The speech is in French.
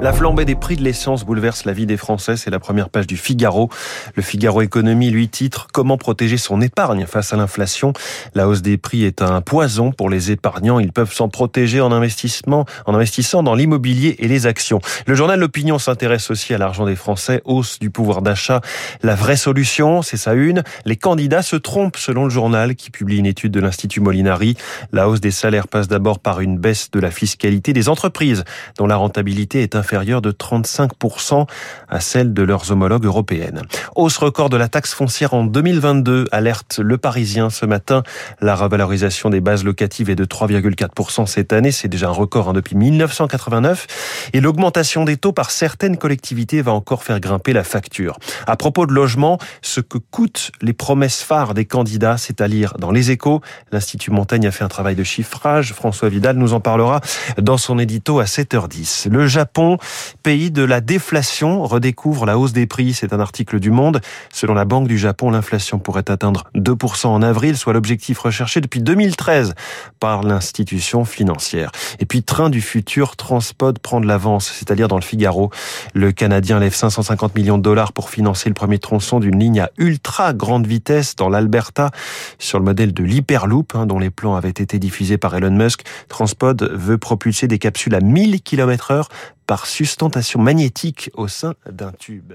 La flambée des prix de l'essence bouleverse la vie des Français. C'est la première page du Figaro. Le Figaro Économie lui titre Comment protéger son épargne face à l'inflation? La hausse des prix est un poison pour les épargnants. Ils peuvent s'en protéger en investissement, en investissant dans l'immobilier et les actions. Le journal L'Opinion s'intéresse aussi à l'argent des Français. Hausse du pouvoir d'achat. La vraie solution, c'est sa une. Les candidats se trompent selon le journal qui publie une étude de l'Institut Molinari. La hausse des salaires passe d'abord par une baisse de la fiscalité des entreprises dont la rentabilité est inférieure de 35% à celle de leurs homologues européennes. Hausse record de la taxe foncière en 2022, alerte Le Parisien ce matin. La revalorisation des bases locatives est de 3,4% cette année, c'est déjà un record hein, depuis 1989. Et l'augmentation des taux par certaines collectivités va encore faire grimper la facture. À propos de logement, ce que coûtent les promesses phares des candidats, c'est à lire dans Les Échos. L'Institut Montaigne a fait un travail de chiffrage. François Vidal nous en parlera dans son édito à 7h10. Le Japon, pays de la déflation, redécouvre la hausse des prix. C'est un article du Monde. Selon la Banque du Japon, l'inflation pourrait atteindre 2% en avril, soit l'objectif recherché depuis 2013 par l'institution financière. Et puis, train du futur, Transpod prend de l'avance, c'est-à-dire dans le Figaro. Le Canadien lève 550 millions de dollars pour financer le premier tronçon d'une ligne à ultra grande vitesse dans l'Alberta sur le modèle de l'Hyperloop, hein, dont les plans avaient été diffusés par Elon Musk. Transpod veut propulser des capsules à 1000 km heure par sustentation magnétique au sein d'un tube.